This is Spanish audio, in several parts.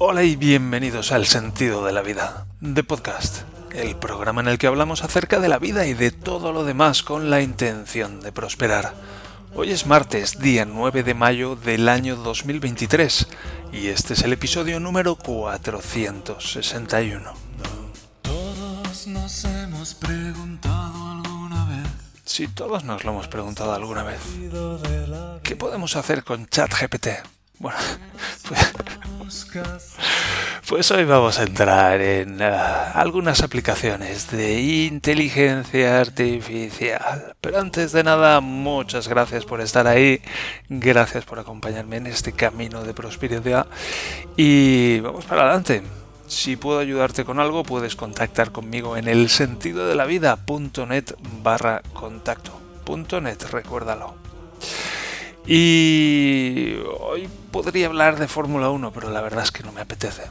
Hola y bienvenidos al Sentido de la Vida, de Podcast, el programa en el que hablamos acerca de la vida y de todo lo demás con la intención de prosperar. Hoy es martes, día 9 de mayo del año 2023, y este es el episodio número 461. Todos nos hemos preguntado alguna vez. Si todos nos lo hemos preguntado alguna vez, ¿qué podemos hacer con ChatGPT? Bueno, pues, pues hoy vamos a entrar en uh, algunas aplicaciones de inteligencia artificial. Pero antes de nada, muchas gracias por estar ahí, gracias por acompañarme en este camino de prosperidad y vamos para adelante. Si puedo ayudarte con algo, puedes contactar conmigo en el sentido de la vida.net barra contacto. .net, recuérdalo. Y hoy podría hablar de Fórmula 1, pero la verdad es que no me apetece.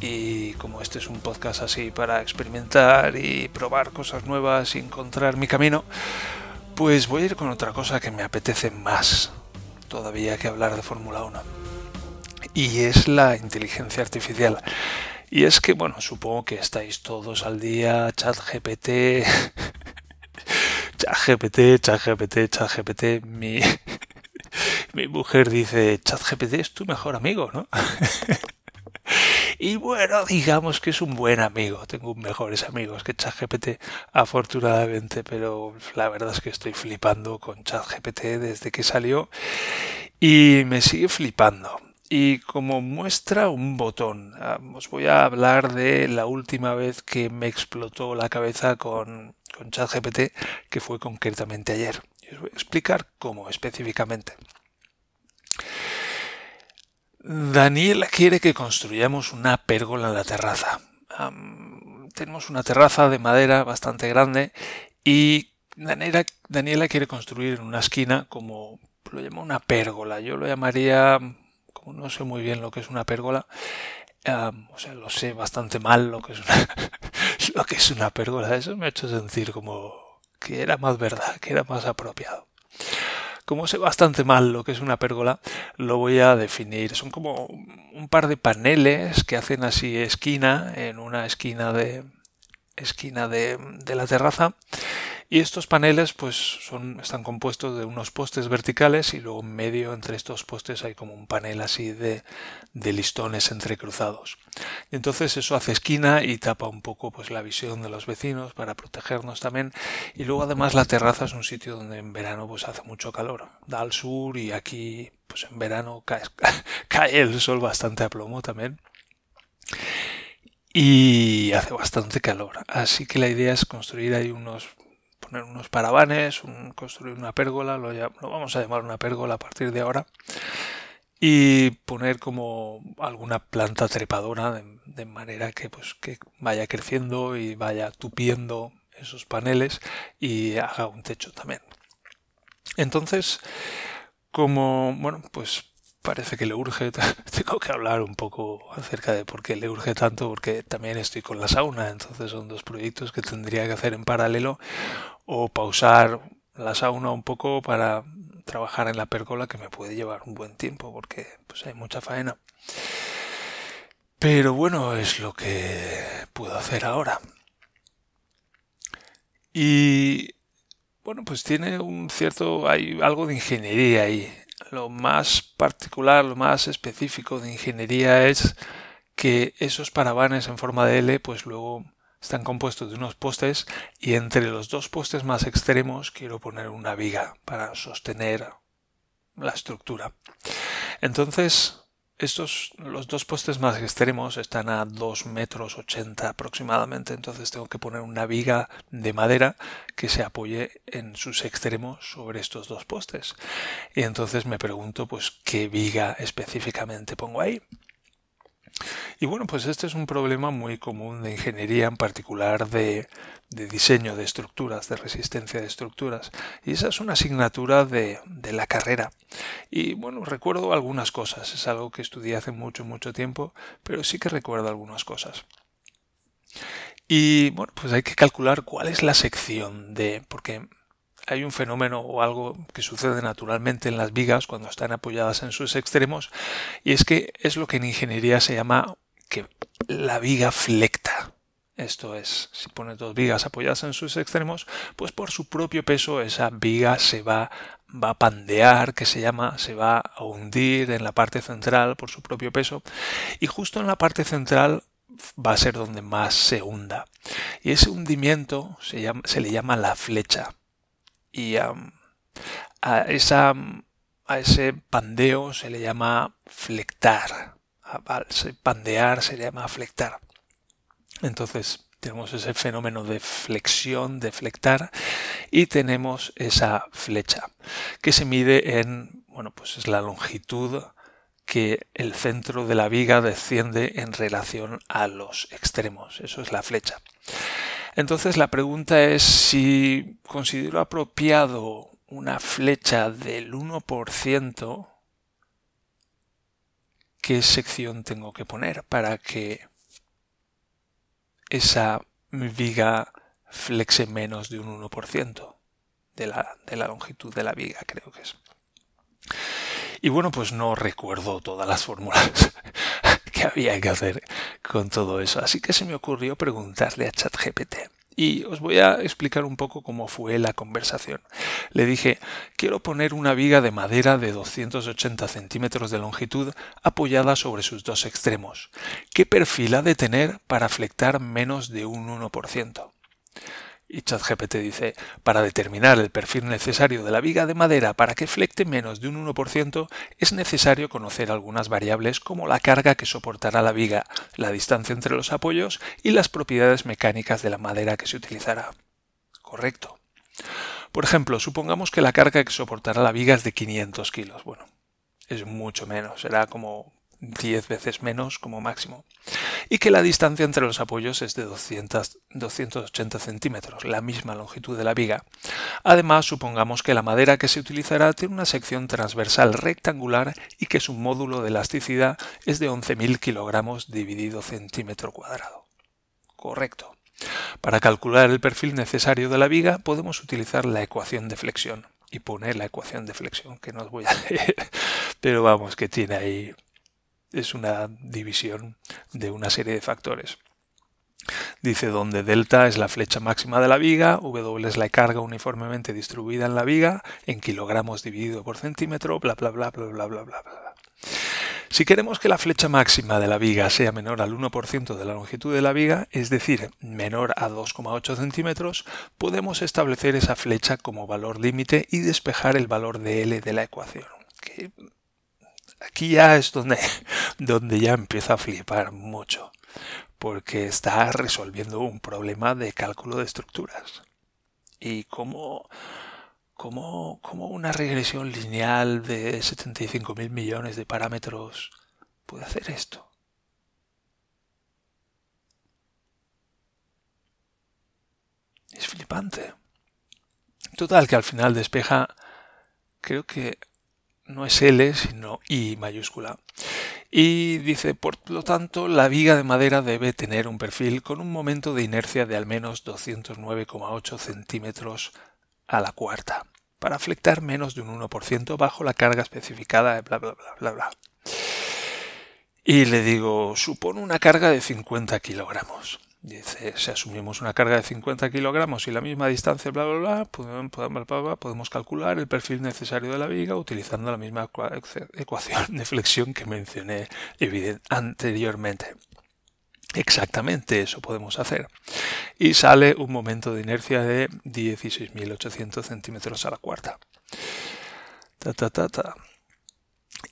Y como este es un podcast así para experimentar y probar cosas nuevas y encontrar mi camino, pues voy a ir con otra cosa que me apetece más todavía que hablar de Fórmula 1. Y es la inteligencia artificial. Y es que, bueno, supongo que estáis todos al día, ChatGPT, ChatGPT, ChatGPT, ChatGPT, mi, mi mujer dice, ChatGPT es tu mejor amigo, ¿no? y bueno, digamos que es un buen amigo. Tengo mejores amigos que ChatGPT, afortunadamente, pero la verdad es que estoy flipando con ChatGPT desde que salió y me sigue flipando. Y como muestra un botón, ah, os voy a hablar de la última vez que me explotó la cabeza con, con ChatGPT, que fue concretamente ayer. Y os voy a explicar cómo específicamente. Daniela quiere que construyamos una pérgola en la terraza. tenemos una terraza de madera bastante grande y Daniela, quiere construir en una esquina como lo llama una pérgola. Yo lo llamaría, como no sé muy bien lo que es una pérgola, o sea, lo sé bastante mal lo que es una, lo que es una pérgola. Eso me ha hecho sentir como que era más verdad, que era más apropiado. Como sé bastante mal lo que es una pérgola, lo voy a definir. Son como un par de paneles que hacen así esquina en una esquina de esquina de, de la terraza y estos paneles pues son, están compuestos de unos postes verticales y luego en medio entre estos postes hay como un panel así de, de listones entrecruzados. Y entonces eso hace esquina y tapa un poco pues la visión de los vecinos para protegernos también. Y luego además la terraza es un sitio donde en verano pues hace mucho calor. Da al sur y aquí pues en verano cae, cae el sol bastante a plomo también y hace bastante calor. Así que la idea es construir ahí unos poner unos parabanes, construir una pérgola, lo, vamos a llamar una pérgola a partir de ahora, y poner como alguna planta trepadora de, de manera que, pues, que vaya creciendo y vaya tupiendo esos paneles y haga un techo también. Entonces, como, bueno, pues parece que le urge, tengo que hablar un poco acerca de por qué le urge tanto, porque también estoy con la sauna, entonces son dos proyectos que tendría que hacer en paralelo o pausar la sauna un poco para trabajar en la pérgola que me puede llevar un buen tiempo porque pues hay mucha faena. Pero bueno, es lo que puedo hacer ahora. Y bueno, pues tiene un cierto, hay algo de ingeniería ahí. Lo más particular, lo más específico de ingeniería es que esos parabanes en forma de L, pues luego están compuestos de unos postes y entre los dos postes más extremos quiero poner una viga para sostener la estructura. Entonces, estos, los dos postes más extremos están a 2 metros 80 aproximadamente, entonces tengo que poner una viga de madera que se apoye en sus extremos sobre estos dos postes. Y entonces me pregunto, pues, ¿qué viga específicamente pongo ahí? Y bueno, pues este es un problema muy común de ingeniería, en particular de, de, diseño de estructuras, de resistencia de estructuras. Y esa es una asignatura de, de, la carrera. Y bueno, recuerdo algunas cosas. Es algo que estudié hace mucho, mucho tiempo, pero sí que recuerdo algunas cosas. Y bueno, pues hay que calcular cuál es la sección de... porque hay un fenómeno o algo que sucede naturalmente en las vigas cuando están apoyadas en sus extremos y es que es lo que en ingeniería se llama que la viga flecta. Esto es, si pone dos vigas apoyadas en sus extremos, pues por su propio peso esa viga se va, va a pandear, que se llama, se va a hundir en la parte central por su propio peso. Y justo en la parte central va a ser donde más se hunda. Y ese hundimiento se, llama, se le llama la flecha. Y a, esa, a ese pandeo se le llama flectar. A pandear se le llama flectar. Entonces tenemos ese fenómeno de flexión, de flectar, y tenemos esa flecha que se mide en, bueno, pues es la longitud que el centro de la viga desciende en relación a los extremos. Eso es la flecha. Entonces la pregunta es si considero apropiado una flecha del 1%, ¿qué sección tengo que poner para que esa viga flexe menos de un 1% de la, de la longitud de la viga, creo que es. Y bueno, pues no recuerdo todas las fórmulas que había que hacer con todo eso. Así que se me ocurrió preguntarle a ChatGPT. Y os voy a explicar un poco cómo fue la conversación. Le dije, quiero poner una viga de madera de 280 centímetros de longitud apoyada sobre sus dos extremos. ¿Qué perfil ha de tener para flectar menos de un 1%? Y ChatGPT dice, para determinar el perfil necesario de la viga de madera para que flecte menos de un 1%, es necesario conocer algunas variables como la carga que soportará la viga, la distancia entre los apoyos y las propiedades mecánicas de la madera que se utilizará. Correcto. Por ejemplo, supongamos que la carga que soportará la viga es de 500 kilos. Bueno, es mucho menos, será como 10 veces menos como máximo, y que la distancia entre los apoyos es de 200, 280 centímetros, la misma longitud de la viga. Además, supongamos que la madera que se utilizará tiene una sección transversal rectangular y que su módulo de elasticidad es de 11.000 kilogramos dividido centímetro cuadrado. Correcto. Para calcular el perfil necesario de la viga podemos utilizar la ecuación de flexión y poner la ecuación de flexión que no os voy a leer, pero vamos que tiene ahí es una división de una serie de factores. Dice donde delta es la flecha máxima de la viga, W es la carga uniformemente distribuida en la viga, en kilogramos dividido por centímetro, bla bla bla bla bla bla bla bla. Si queremos que la flecha máxima de la viga sea menor al 1% de la longitud de la viga, es decir, menor a 2,8 centímetros, podemos establecer esa flecha como valor límite y despejar el valor de L de la ecuación, aquí ya es donde, donde ya empieza a flipar mucho, porque está resolviendo un problema de cálculo de estructuras. Y cómo, cómo, cómo una regresión lineal de 75 mil millones de parámetros puede hacer esto. Es flipante. Total, que al final despeja, creo que no es L, sino I mayúscula. Y dice, por lo tanto, la viga de madera debe tener un perfil con un momento de inercia de al menos 209,8 centímetros a la cuarta, para flectar menos de un 1% bajo la carga especificada de bla bla bla bla bla. Y le digo, supone una carga de 50 kilogramos. Dice, si asumimos una carga de 50 kilogramos y la misma distancia, bla, bla, podemos, podemos calcular el perfil necesario de la viga utilizando la misma ecuación de flexión que mencioné anteriormente. Exactamente eso podemos hacer. Y sale un momento de inercia de 16.800 centímetros a la cuarta. Ta, ta, ta, ta.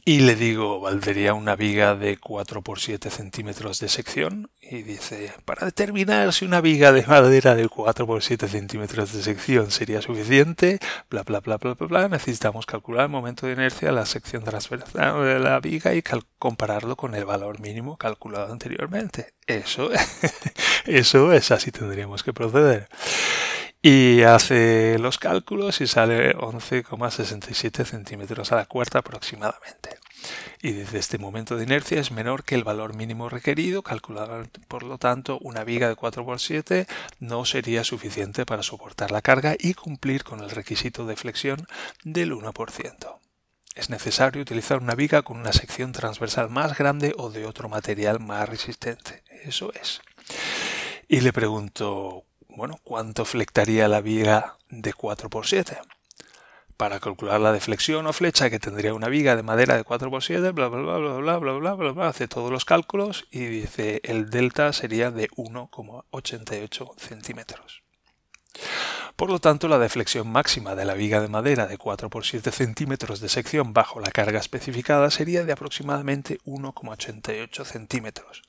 Y le digo, ¿valdría una viga de 4 por 7 centímetros de sección? Y dice, para determinar si una viga de madera de 4 por 7 centímetros de sección sería suficiente, bla, bla, bla, bla, bla, bla, necesitamos calcular el momento de inercia la sección transversal de la viga y compararlo con el valor mínimo calculado anteriormente. Eso, eso es así tendríamos que proceder. Y hace los cálculos y sale 11,67 centímetros a la cuarta aproximadamente. Y desde este momento de inercia es menor que el valor mínimo requerido, calculado por lo tanto una viga de 4x7 no sería suficiente para soportar la carga y cumplir con el requisito de flexión del 1%. Es necesario utilizar una viga con una sección transversal más grande o de otro material más resistente. Eso es. Y le pregunto, bueno, ¿cuánto flectaría la viga de 4x7? Para calcular la deflexión o flecha que tendría una viga de madera de 4x7, bla bla bla bla bla bla bla bla bla, hace todos los cálculos y dice el delta sería de 1,88 centímetros. Por lo tanto, la deflexión máxima de la viga de madera de 4 por 7 centímetros de sección bajo la carga especificada sería de aproximadamente 1,88 centímetros.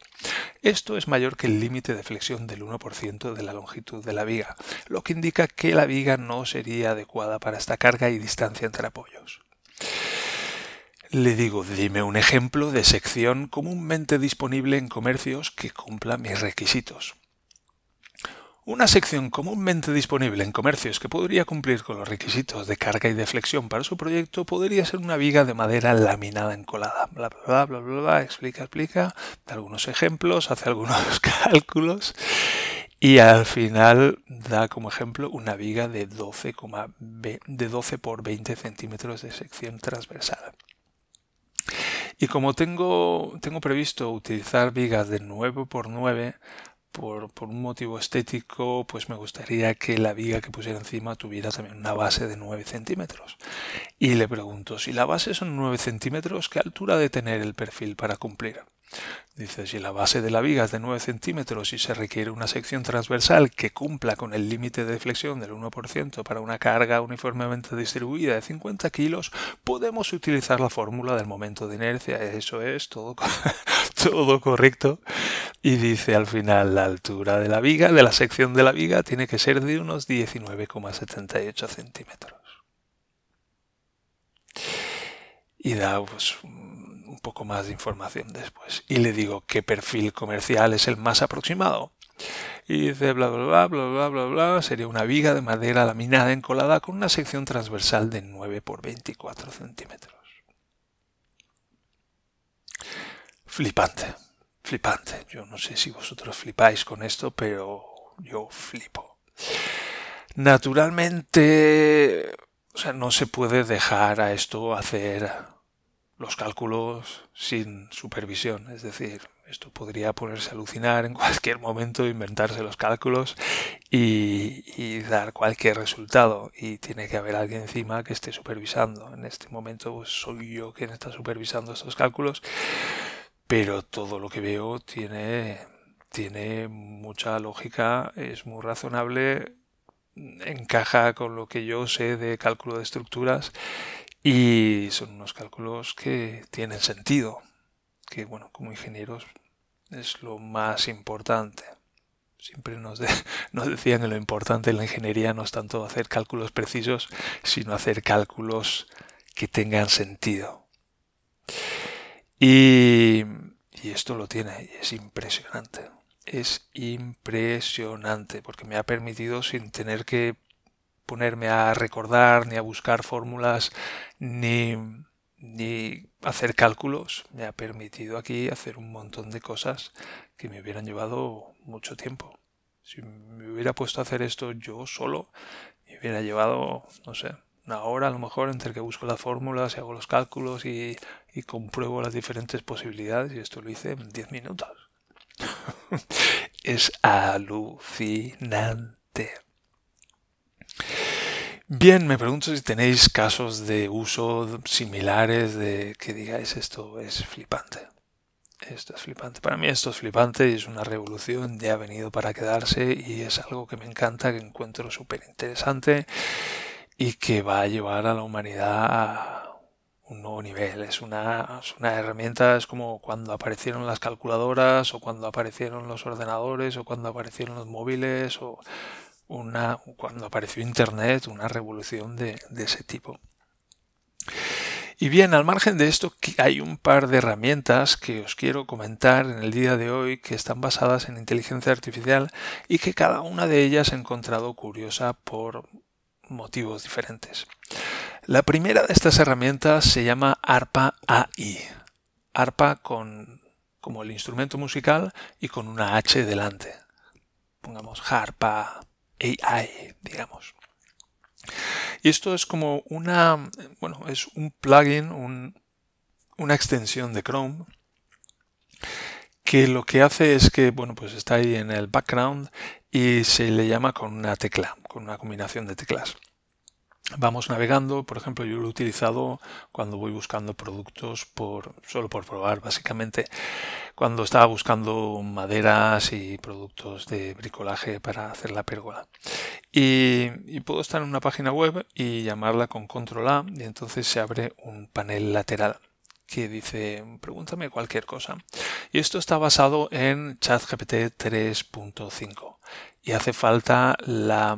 Esto es mayor que el límite de flexión del 1% de la longitud de la viga, lo que indica que la viga no sería adecuada para esta carga y distancia entre apoyos. Le digo, dime un ejemplo de sección comúnmente disponible en comercios que cumpla mis requisitos. Una sección comúnmente disponible en comercios que podría cumplir con los requisitos de carga y de flexión para su proyecto podría ser una viga de madera laminada encolada. Bla, bla, bla, bla, bla, explica, explica, da algunos ejemplos, hace algunos cálculos y al final da como ejemplo una viga de 12, de 12 por 20 centímetros de sección transversal. Y como tengo, tengo previsto utilizar vigas de 9 por 9 por, un motivo estético, pues me gustaría que la viga que pusiera encima tuviera también una base de 9 centímetros. Y le pregunto, si la base son 9 centímetros, ¿qué altura de tener el perfil para cumplir? Dice, si la base de la viga es de 9 centímetros y se requiere una sección transversal que cumpla con el límite de flexión del 1% para una carga uniformemente distribuida de 50 kilos, podemos utilizar la fórmula del momento de inercia. Eso es todo, todo correcto. Y dice al final la altura de la viga, de la sección de la viga, tiene que ser de unos 19,78 centímetros. Y da pues, un poco más de información después. Y le digo qué perfil comercial es el más aproximado. Y dice bla bla bla bla bla bla bla. Sería una viga de madera laminada encolada con una sección transversal de 9 por 24 centímetros. Flipante, flipante. Yo no sé si vosotros flipáis con esto, pero yo flipo. Naturalmente, o sea, no se puede dejar a esto hacer los cálculos sin supervisión. Es decir, esto podría ponerse a alucinar en cualquier momento, inventarse los cálculos y, dar cualquier resultado. Y tiene que haber alguien encima que esté supervisando. En este momento pues, soy yo quien está supervisando estos cálculos, pero todo lo que veo tiene, tiene mucha lógica, es muy razonable, encaja con lo que yo sé de cálculo de estructuras y son unos cálculos que tienen sentido, que bueno, como ingenieros es lo más importante. Siempre nos, nos decían que lo importante en la ingeniería no es tanto hacer cálculos precisos, sino hacer cálculos que tengan sentido. Y, esto lo tiene, es impresionante. Es impresionante porque me ha permitido sin tener que ponerme a recordar, ni a buscar fórmulas, ni, ni hacer cálculos. Me ha permitido aquí hacer un montón de cosas que me hubieran llevado mucho tiempo. Si me hubiera puesto a hacer esto yo solo, me hubiera llevado, no sé, una hora a lo mejor entre que busco las fórmulas y hago los cálculos y, y compruebo las diferentes posibilidades y esto lo hice en 10 minutos. es alucinante. Bien, me pregunto si tenéis casos de uso similares de que digáis esto es flipante. Esto es flipante. Para mí esto es flipante y es una revolución, ya ha venido para quedarse y es algo que me encanta, que encuentro súper interesante y que va a llevar a la humanidad a un nuevo nivel. Es una, una herramienta, es como cuando aparecieron las calculadoras o cuando aparecieron los ordenadores o cuando aparecieron los móviles o una, cuando apareció Internet, una revolución de, ese tipo. Y bien, al margen de esto, hay un par de herramientas que os quiero comentar en el día de hoy que están basadas en inteligencia artificial y que cada una de ellas he encontrado curiosa por motivos diferentes. La primera de estas herramientas se llama ARPA AI. ARPA con como el instrumento musical y con una H delante. Pongamos ARPA AI, digamos. Y esto es como una, bueno, es un plugin, una extensión de Chrome que lo que hace es que, bueno, pues está ahí en el background y se le llama con una tecla, con una combinación de teclas vamos navegando. Por ejemplo, yo lo he utilizado cuando voy buscando productos por solo por probar, básicamente. Cuando estaba buscando maderas y productos de bricolaje para hacer la pérgola. Y, puedo estar en una página web y llamarla con control A y entonces se abre un panel lateral que dice pregúntame cualquier cosa. Y esto está basado en ChatGPT 3.5 y hace falta la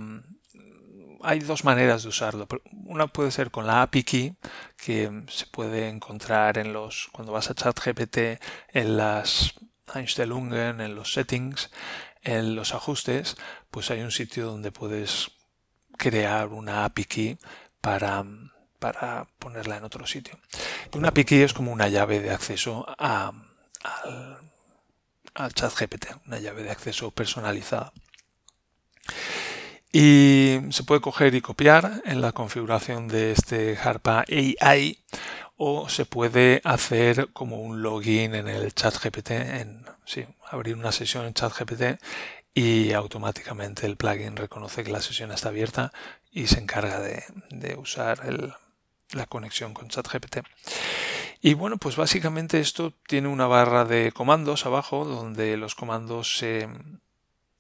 hay dos maneras de usarlo. Una puede ser con la API Key, que se puede encontrar en los, cuando vas a ChatGPT, en las Einstellungen, en los settings, en los ajustes, pues hay un sitio donde puedes crear una API Key para, para ponerla en otro sitio. Una API Key es como una llave de acceso a, al, al ChatGPT, una llave de acceso personalizada. Y se puede coger y copiar en la configuración de este Harpa AI o se puede hacer como un login en el chat GPT, en, sí, abrir una sesión en chat GPT y automáticamente el plugin reconoce que la sesión está abierta y se encarga de, de usar el, la conexión con ChatGPT. Y bueno, pues básicamente esto tiene una barra de comandos abajo donde los comandos se,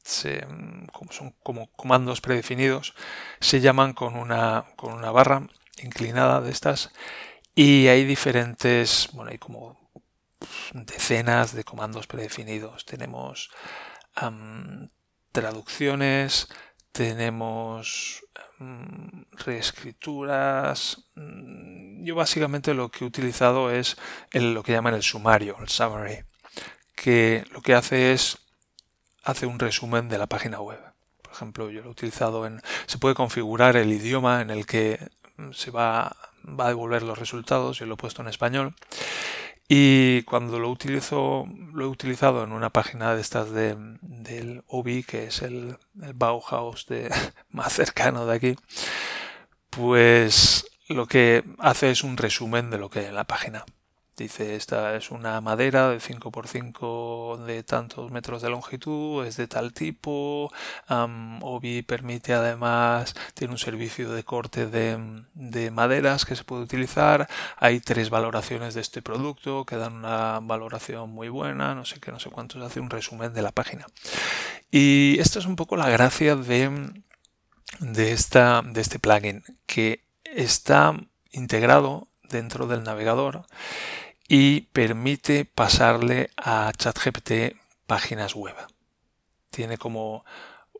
son como comandos predefinidos, se llaman con una, con una barra inclinada de estas y hay diferentes, bueno, hay como decenas de comandos predefinidos. Tenemos traducciones, tenemos reescrituras. Mm, yo básicamente lo que he utilizado es lo que llaman el sumario, el summary, que lo que hace es hace un resumen de la página web. Por ejemplo, yo lo he utilizado en... Se puede configurar el idioma en el que se va, va a devolver los resultados. Yo lo he puesto en español. Y cuando lo utilizo, lo he utilizado en una página de estas de, del OBI, que es el, Bauhaus más cercano de aquí, pues lo que hace es un resumen de lo que hay en la página. Dice, esta es una madera de 5x5 de tantos metros de longitud, es de tal tipo, Obi permite además, tiene un servicio de corte de, de, maderas que se puede utilizar, hay tres valoraciones de este producto que dan una valoración muy buena, no sé qué, no sé cuántos, hace un resumen de la página. Y esta es un poco la gracia de, de, esta, de este plugin, que está integrado dentro del navegador y permite pasarle a ChatGPT páginas web. Tiene como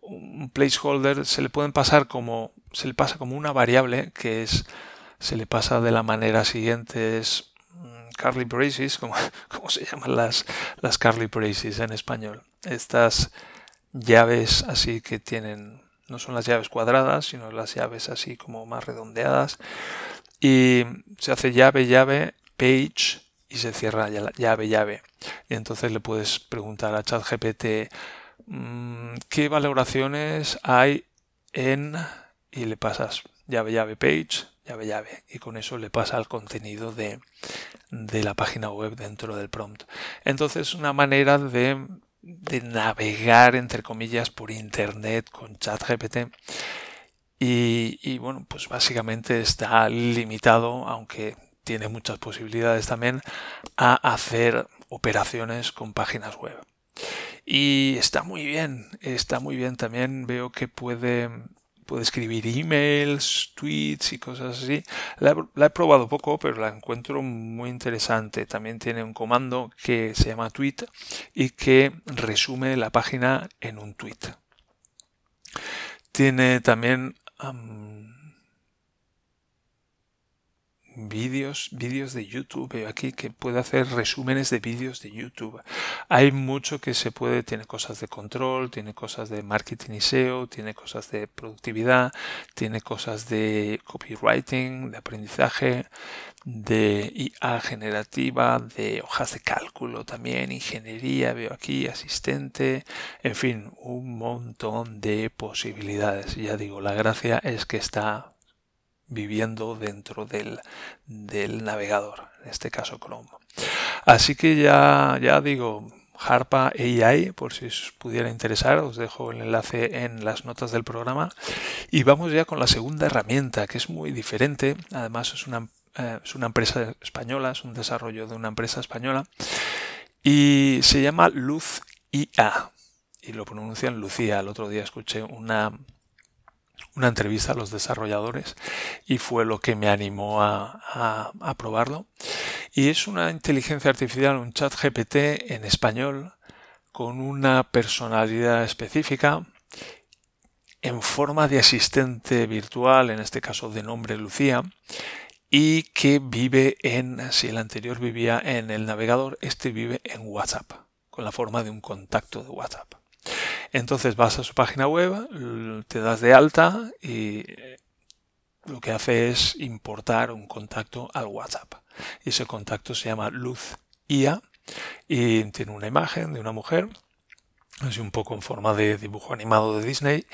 un placeholder, se le pueden pasar como, se le pasa como una variable que es, se le pasa de la manera siguiente, es mm, curly braces, como, se llaman las, las braces en español. Estas llaves así que tienen, no son las llaves cuadradas, sino las llaves así como más redondeadas. Y se hace llave, llave, page, y se cierra la llave llave. Y entonces le puedes preguntar a ChatGPT mm, qué valoraciones hay en y le pasas llave llave page llave llave y con eso le pasa el contenido de, de la página web dentro del prompt. Entonces una manera de, de navegar entre comillas por internet con ChatGPT y, y bueno pues básicamente está limitado aunque tiene muchas posibilidades también a hacer operaciones con páginas web. Y está muy bien, está muy bien. También veo que puede, puede escribir emails, tweets y cosas así. La, he probado poco, pero la encuentro muy interesante. También tiene un comando que se llama tweet y que resume la página en un tweet. Tiene también vídeos, vídeos de YouTube. Veo aquí que puede hacer resúmenes de vídeos de YouTube. Hay mucho que se puede, tiene cosas de control, tiene cosas de marketing y SEO, tiene cosas de productividad, tiene cosas de copywriting, de aprendizaje, de IA generativa, de hojas de cálculo también, ingeniería, veo aquí, asistente, en fin, un montón de posibilidades. Ya digo, la gracia es que está viviendo dentro del, del navegador, en este caso Chrome. Así que ya, ya digo, Harpa AI, por si os pudiera interesar, os dejo el enlace en las notas del programa. Y vamos ya con la segunda herramienta, que es muy diferente. Además, es una, eh, es una empresa española, es un desarrollo de una empresa española. Y se llama Luz IA. Y lo pronuncian Lucía. El otro día escuché una, una entrevista a los desarrolladores y fue lo que me animó a, probarlo. Y es una inteligencia artificial, un chat GPT en español con una personalidad específica en forma de asistente virtual, en este caso de nombre Lucía, y que vive en, si el anterior vivía en el navegador, este vive en WhatsApp, con la forma de un contacto de WhatsApp. Entonces vas a su página web, te das de alta y lo que hace es importar un contacto al WhatsApp. Y ese contacto se llama Luz IA y tiene una imagen de una mujer, así un poco en forma de dibujo animado de Disney.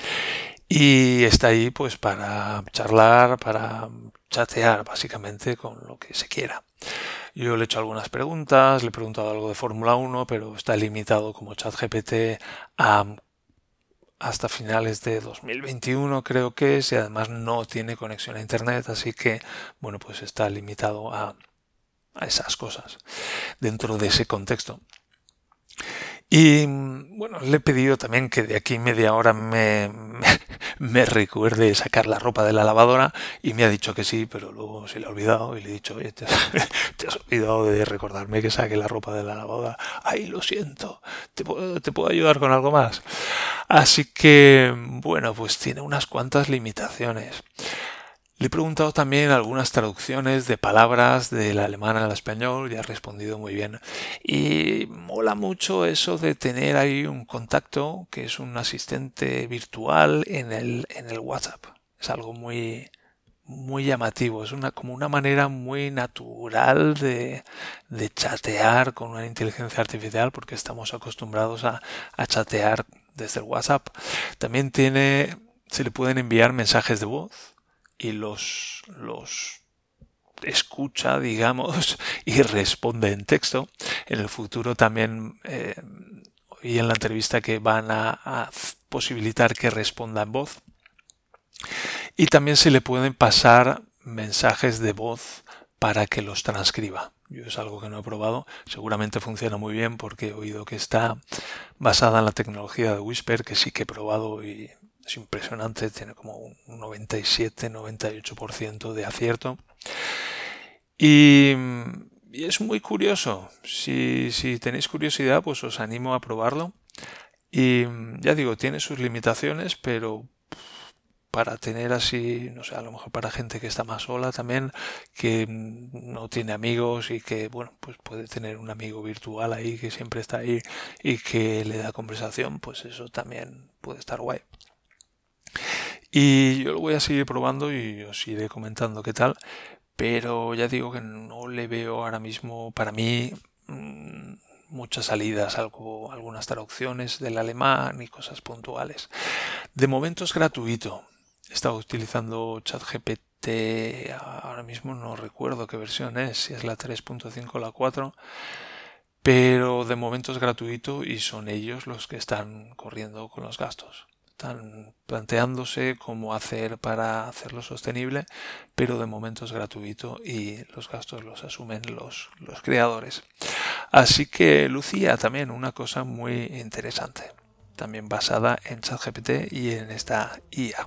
Y está ahí pues para charlar, para chatear básicamente con lo que se quiera. Yo le he hecho algunas preguntas, le he preguntado algo de Fórmula 1, pero está limitado como chat GPT a hasta finales de 2021 creo que es y además no tiene conexión a internet así que bueno pues está limitado a, a esas cosas dentro de ese contexto y bueno, le he pedido también que de aquí media hora me, me, recuerde sacar la ropa de la lavadora y me ha dicho que sí, pero luego se le ha olvidado y le he dicho, oye, te has, olvidado de recordarme que saque la ropa de la lavadora. Ay, lo siento, ¿te puedo, te puedo ayudar con algo más? Así que, bueno, pues tiene unas cuantas limitaciones. Le he preguntado también algunas traducciones de palabras del alemán al español y ha respondido muy bien. Y mola mucho eso de tener ahí un contacto que es un asistente virtual en el, en el WhatsApp. Es algo muy, muy llamativo. Es una, como una manera muy natural de, de chatear con una inteligencia artificial porque estamos acostumbrados a, a chatear desde el WhatsApp. También tiene, se le pueden enviar mensajes de voz y los, los escucha, digamos, y responde en texto. En el futuro también eh, oí en la entrevista que van a, posibilitar que responda en voz. Y también se le pueden pasar mensajes de voz para que los transcriba. Yo es algo que no he probado. Seguramente funciona muy bien porque he oído que está basada en la tecnología de Whisper, que sí que he probado y es impresionante, tiene como un 97-98% de acierto. Y, es muy curioso. Si, si tenéis curiosidad, pues os animo a probarlo. Y ya digo, tiene sus limitaciones, pero para tener así, no sé, a lo mejor para gente que está más sola también, que no tiene amigos y que, bueno, pues puede tener un amigo virtual ahí que siempre está ahí y que le da conversación, pues eso también puede estar guay. Y yo lo voy a seguir probando y os iré comentando qué tal. Pero ya digo que no le veo ahora mismo para mí mm, muchas salidas, algo, algunas traducciones del alemán y cosas puntuales. De momento es gratuito. He estado utilizando ChatGPT, ahora mismo no recuerdo qué versión es, si es la 3.5 o la 4, pero de momento es gratuito y son ellos los que están corriendo con los gastos están planteándose cómo hacer para hacerlo sostenible, pero de momento es gratuito y los gastos los asumen los, los creadores. Así que Lucía también una cosa muy interesante, también basada en ChatGPT y en esta IA.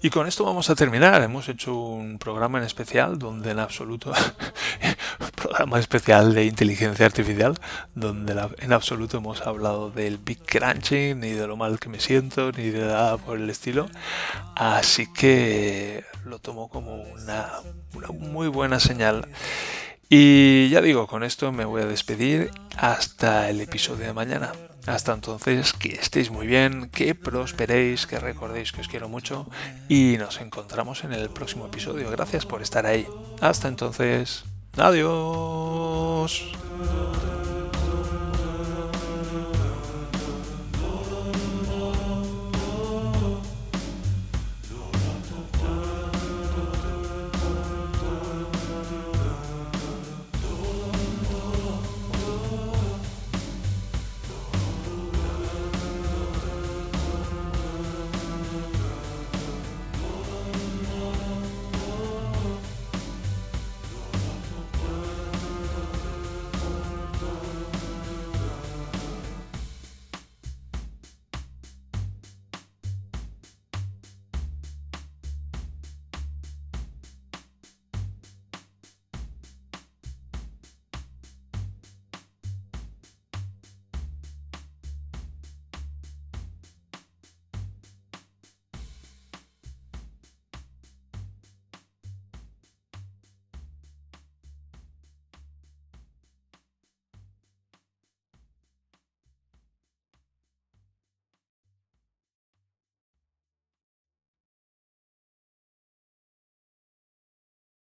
Y con esto vamos a terminar. Hemos hecho un programa en especial donde en absoluto programa especial de inteligencia artificial, donde en absoluto hemos hablado del Big Crunching, ni de lo mal que me siento, ni de nada por el estilo. Así que lo tomo como una, muy buena señal. Y ya digo, con esto me voy a despedir hasta el episodio de mañana. Hasta entonces, que estéis muy bien, que prosperéis, que recordéis que os quiero mucho y nos encontramos en el próximo episodio. Gracias por estar ahí. Hasta entonces, adiós.